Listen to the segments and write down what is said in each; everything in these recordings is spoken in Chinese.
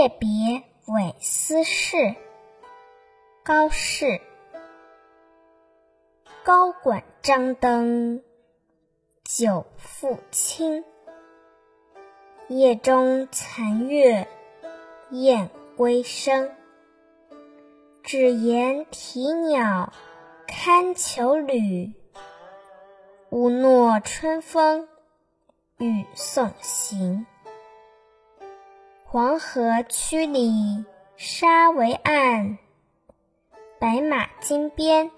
夜别韦斯士，高适。高管张灯，酒复清。夜中残月，燕归声。只言啼鸟，堪求侣。无诺春风，与送行。黄河曲里沙为岸，白马金鞭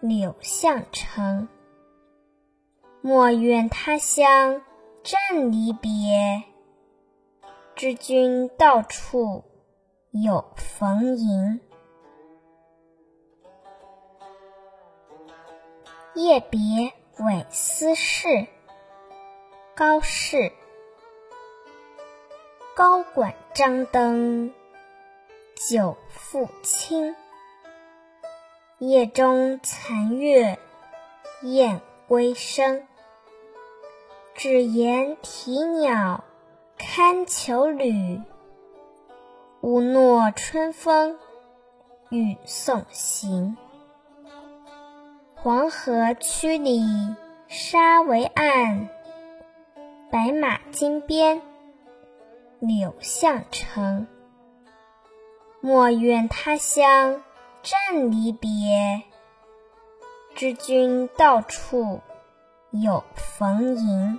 柳巷城。莫怨他乡正离别，知君到处有逢迎。夜别韦斯士，高适。高管张灯，酒复清。夜中残月，燕归声。只言啼鸟，堪求侣。无诺春风，与送行。黄河曲里沙为岸，白马金鞭柳巷城。莫怨他乡正离别，知君到处有逢迎。